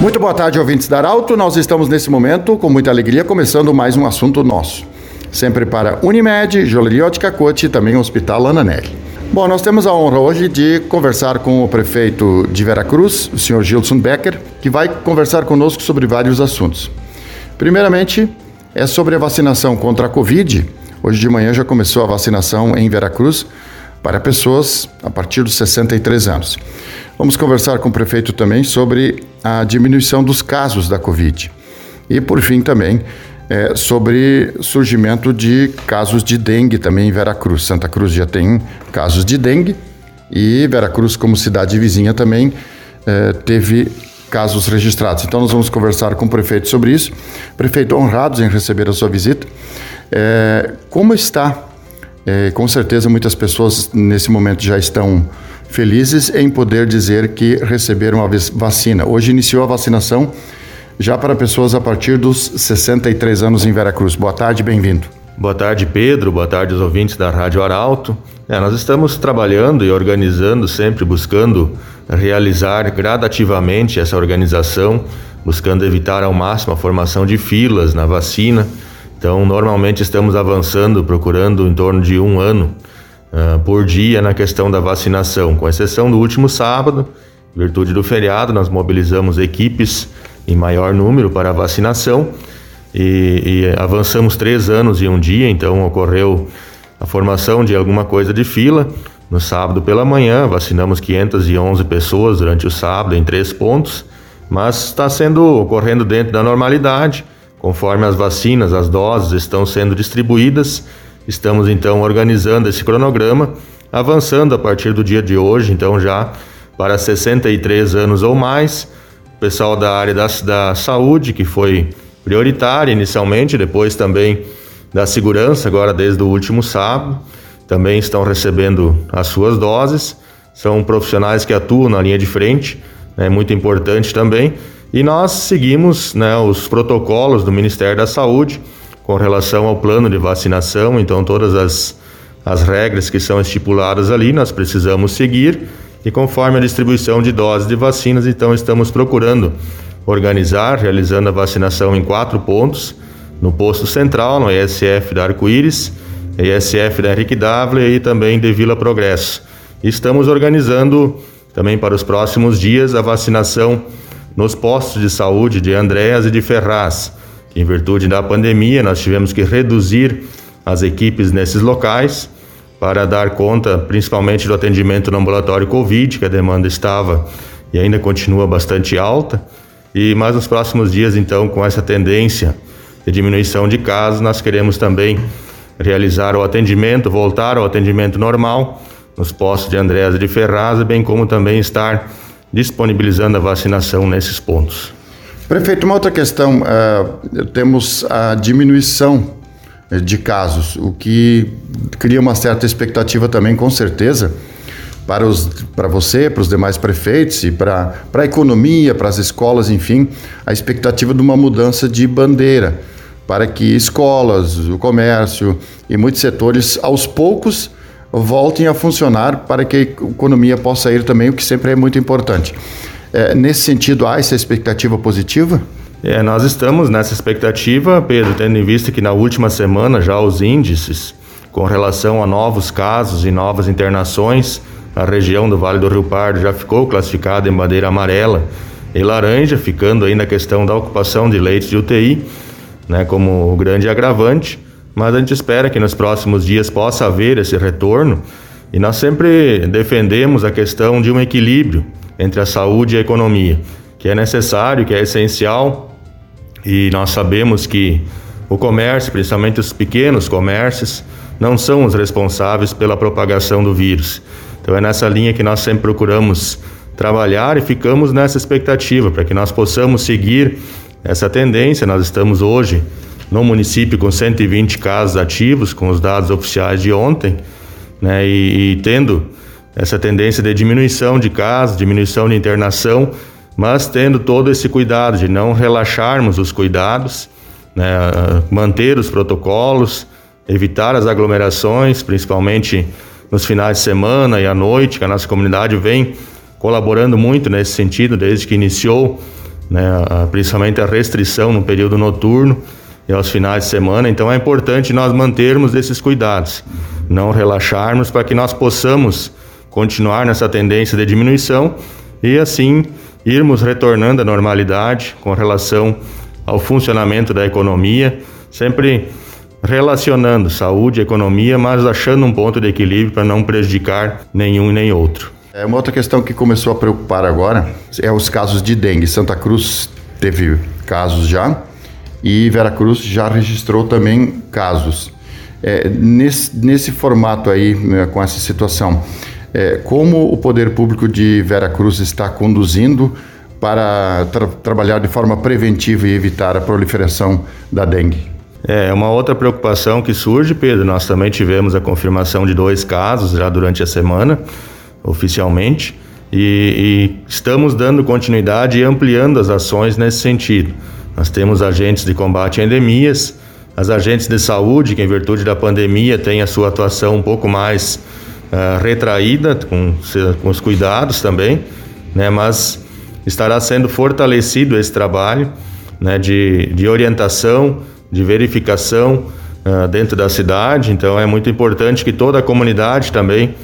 Muito boa tarde, ouvintes da Arauto. Nós estamos nesse momento, com muita alegria, começando mais um assunto nosso. Sempre para Unimed, Joalheria Ótica Cote e também Hospital Ananelli. Bom, nós temos a honra hoje de conversar com o prefeito de Veracruz, o senhor Gilson Becker, que vai conversar conosco sobre vários assuntos. Primeiramente, é sobre a vacinação contra a Covid. Hoje de manhã já começou a vacinação em Veracruz para pessoas a partir dos 63 anos. Vamos conversar com o prefeito também sobre a diminuição dos casos da Covid. E, por fim, também é, sobre surgimento de casos de dengue também em Veracruz. Santa Cruz já tem casos de dengue e Veracruz, como cidade vizinha, também é, teve casos registrados. Então, nós vamos conversar com o prefeito sobre isso. Prefeito, honrados em receber a sua visita. É, como está? É, com certeza, muitas pessoas nesse momento já estão felizes em poder dizer que receberam a vacina. Hoje iniciou a vacinação já para pessoas a partir dos 63 anos em Veracruz. Boa tarde, bem-vindo. Boa tarde, Pedro. Boa tarde aos ouvintes da Rádio Arauto. É, nós estamos trabalhando e organizando sempre, buscando realizar gradativamente essa organização, buscando evitar ao máximo a formação de filas na vacina. Então, normalmente estamos avançando, procurando em torno de um ano uh, por dia na questão da vacinação, com exceção do último sábado, em virtude do feriado, nós mobilizamos equipes em maior número para a vacinação e, e avançamos três anos e um dia, então ocorreu a formação de alguma coisa de fila. No sábado pela manhã, vacinamos 511 pessoas durante o sábado em três pontos, mas está sendo ocorrendo dentro da normalidade, conforme as vacinas, as doses estão sendo distribuídas Estamos então organizando esse cronograma, avançando a partir do dia de hoje, então já para 63 anos ou mais. O pessoal da área da, da saúde, que foi prioritária inicialmente, depois também da segurança, agora desde o último sábado, também estão recebendo as suas doses. São profissionais que atuam na linha de frente, é né, muito importante também. E nós seguimos né, os protocolos do Ministério da Saúde com relação ao plano de vacinação, então todas as, as regras que são estipuladas ali nós precisamos seguir. E conforme a distribuição de doses de vacinas, então estamos procurando organizar, realizando a vacinação em quatro pontos, no posto central, no ESF da Arco-Íris, ESF da Henrique Dávila e também de Vila Progresso. Estamos organizando também para os próximos dias a vacinação nos postos de saúde de Andréas e de Ferraz, em virtude da pandemia, nós tivemos que reduzir as equipes nesses locais para dar conta, principalmente do atendimento no ambulatório Covid, que a demanda estava e ainda continua bastante alta. E mais nos próximos dias, então, com essa tendência de diminuição de casos, nós queremos também realizar o atendimento, voltar ao atendimento normal nos postos de Andréas de Ferraz, bem como também estar disponibilizando a vacinação nesses pontos. Prefeito, uma outra questão: uh, temos a diminuição de casos, o que cria uma certa expectativa também, com certeza, para, os, para você, para os demais prefeitos e para, para a economia, para as escolas, enfim, a expectativa de uma mudança de bandeira para que escolas, o comércio e muitos setores, aos poucos, voltem a funcionar para que a economia possa ir também, o que sempre é muito importante. É, nesse sentido, há essa expectativa positiva? É, nós estamos nessa expectativa, Pedro, tendo em vista que na última semana já os índices com relação a novos casos e novas internações, a região do Vale do Rio Pardo já ficou classificada em bandeira amarela e laranja, ficando aí na questão da ocupação de leitos de UTI, né, como o grande agravante. Mas a gente espera que nos próximos dias possa haver esse retorno e nós sempre defendemos a questão de um equilíbrio entre a saúde e a economia, que é necessário, que é essencial, e nós sabemos que o comércio, principalmente os pequenos comércios, não são os responsáveis pela propagação do vírus. Então é nessa linha que nós sempre procuramos trabalhar e ficamos nessa expectativa para que nós possamos seguir essa tendência. Nós estamos hoje no município com 120 casos ativos, com os dados oficiais de ontem, né, e, e tendo essa tendência de diminuição de casos, diminuição de internação, mas tendo todo esse cuidado de não relaxarmos os cuidados, né, manter os protocolos, evitar as aglomerações, principalmente nos finais de semana e à noite, que a nossa comunidade vem colaborando muito nesse sentido desde que iniciou né, principalmente a restrição no período noturno e aos finais de semana. Então é importante nós mantermos esses cuidados, não relaxarmos para que nós possamos continuar nessa tendência de diminuição e assim irmos retornando à normalidade com relação ao funcionamento da economia, sempre relacionando saúde e economia, mas achando um ponto de equilíbrio para não prejudicar nenhum nem outro. É uma outra questão que começou a preocupar agora é os casos de dengue. Santa Cruz teve casos já e Veracruz já registrou também casos. É, nesse, nesse formato aí, né, com essa situação, é, como o poder público de Veracruz está conduzindo para tra trabalhar de forma preventiva e evitar a proliferação da dengue? É uma outra preocupação que surge, Pedro. Nós também tivemos a confirmação de dois casos já durante a semana, oficialmente, e, e estamos dando continuidade e ampliando as ações nesse sentido. Nós temos agentes de combate a endemias, as agentes de saúde, que em virtude da pandemia têm a sua atuação um pouco mais uh, retraída, com, com os cuidados também, né? mas estará sendo fortalecido esse trabalho né? de, de orientação, de verificação uh, dentro da cidade. Então é muito importante que toda a comunidade também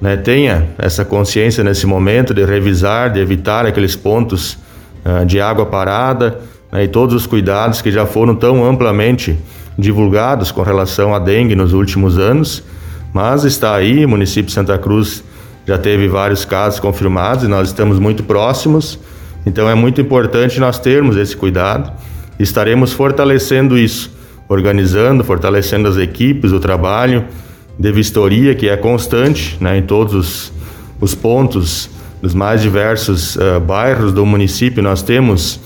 né, tenha essa consciência nesse momento de revisar, de evitar aqueles pontos uh, de água parada né, e todos os cuidados que já foram tão amplamente divulgados com relação à dengue nos últimos anos mas está aí, o município de Santa Cruz já teve vários casos confirmados e nós estamos muito próximos, então é muito importante nós termos esse cuidado. Estaremos fortalecendo isso, organizando, fortalecendo as equipes, o trabalho de vistoria que é constante né, em todos os, os pontos dos mais diversos uh, bairros do município. Nós temos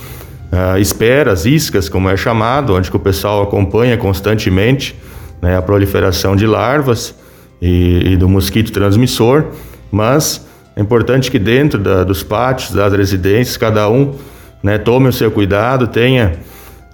uh, esperas, iscas, como é chamado, onde o pessoal acompanha constantemente né, a proliferação de larvas e, e do mosquito transmissor, mas é importante que dentro da, dos pátios, das residências, cada um né, tome o seu cuidado, tenha,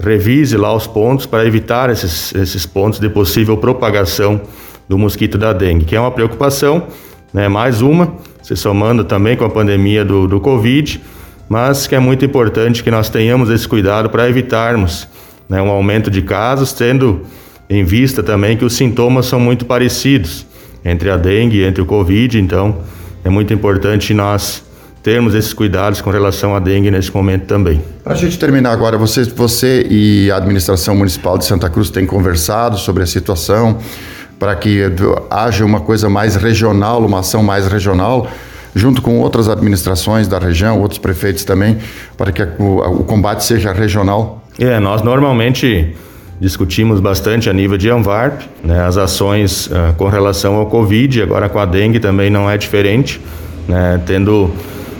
revise lá os pontos para evitar esses, esses pontos de possível propagação do mosquito da dengue, que é uma preocupação, né, mais uma, se somando também com a pandemia do, do Covid, mas que é muito importante que nós tenhamos esse cuidado para evitarmos né, um aumento de casos, tendo em vista também que os sintomas são muito parecidos entre a dengue e entre o Covid, então é muito importante nós termos esses cuidados com relação à dengue nesse momento também. Para a gente terminar agora, você, você e a administração municipal de Santa Cruz têm conversado sobre a situação para que haja uma coisa mais regional, uma ação mais regional, junto com outras administrações da região, outros prefeitos também, para que o, o combate seja regional? É, nós normalmente discutimos bastante a nível de Anvarp, né, as ações uh, com relação ao Covid, agora com a dengue também não é diferente, né, tendo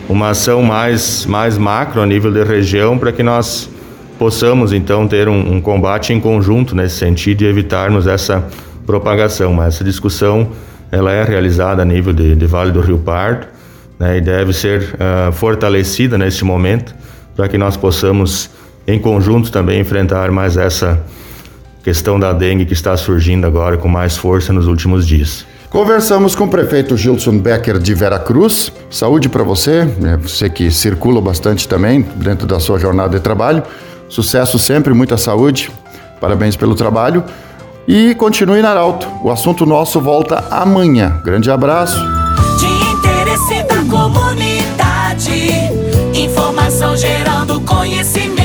uma ação mais, mais macro a nível de região para que nós possamos então ter um, um, combate em conjunto nesse sentido e evitarmos essa propagação. Mas essa discussão ela é realizada a nível de, de Vale do Rio Pardo né, e deve ser uh, fortalecida neste momento para que nós possamos em conjunto também enfrentar mais essa questão da dengue que está surgindo agora com mais força nos últimos dias. Conversamos com o prefeito Gilson Becker de Veracruz. Saúde para você, né? você que circula bastante também dentro da sua jornada de trabalho. Sucesso sempre, muita saúde. Parabéns pelo trabalho. E continue na Arauto. O assunto nosso volta amanhã. Grande abraço. De interesse da comunidade, informação gerando conhecimento.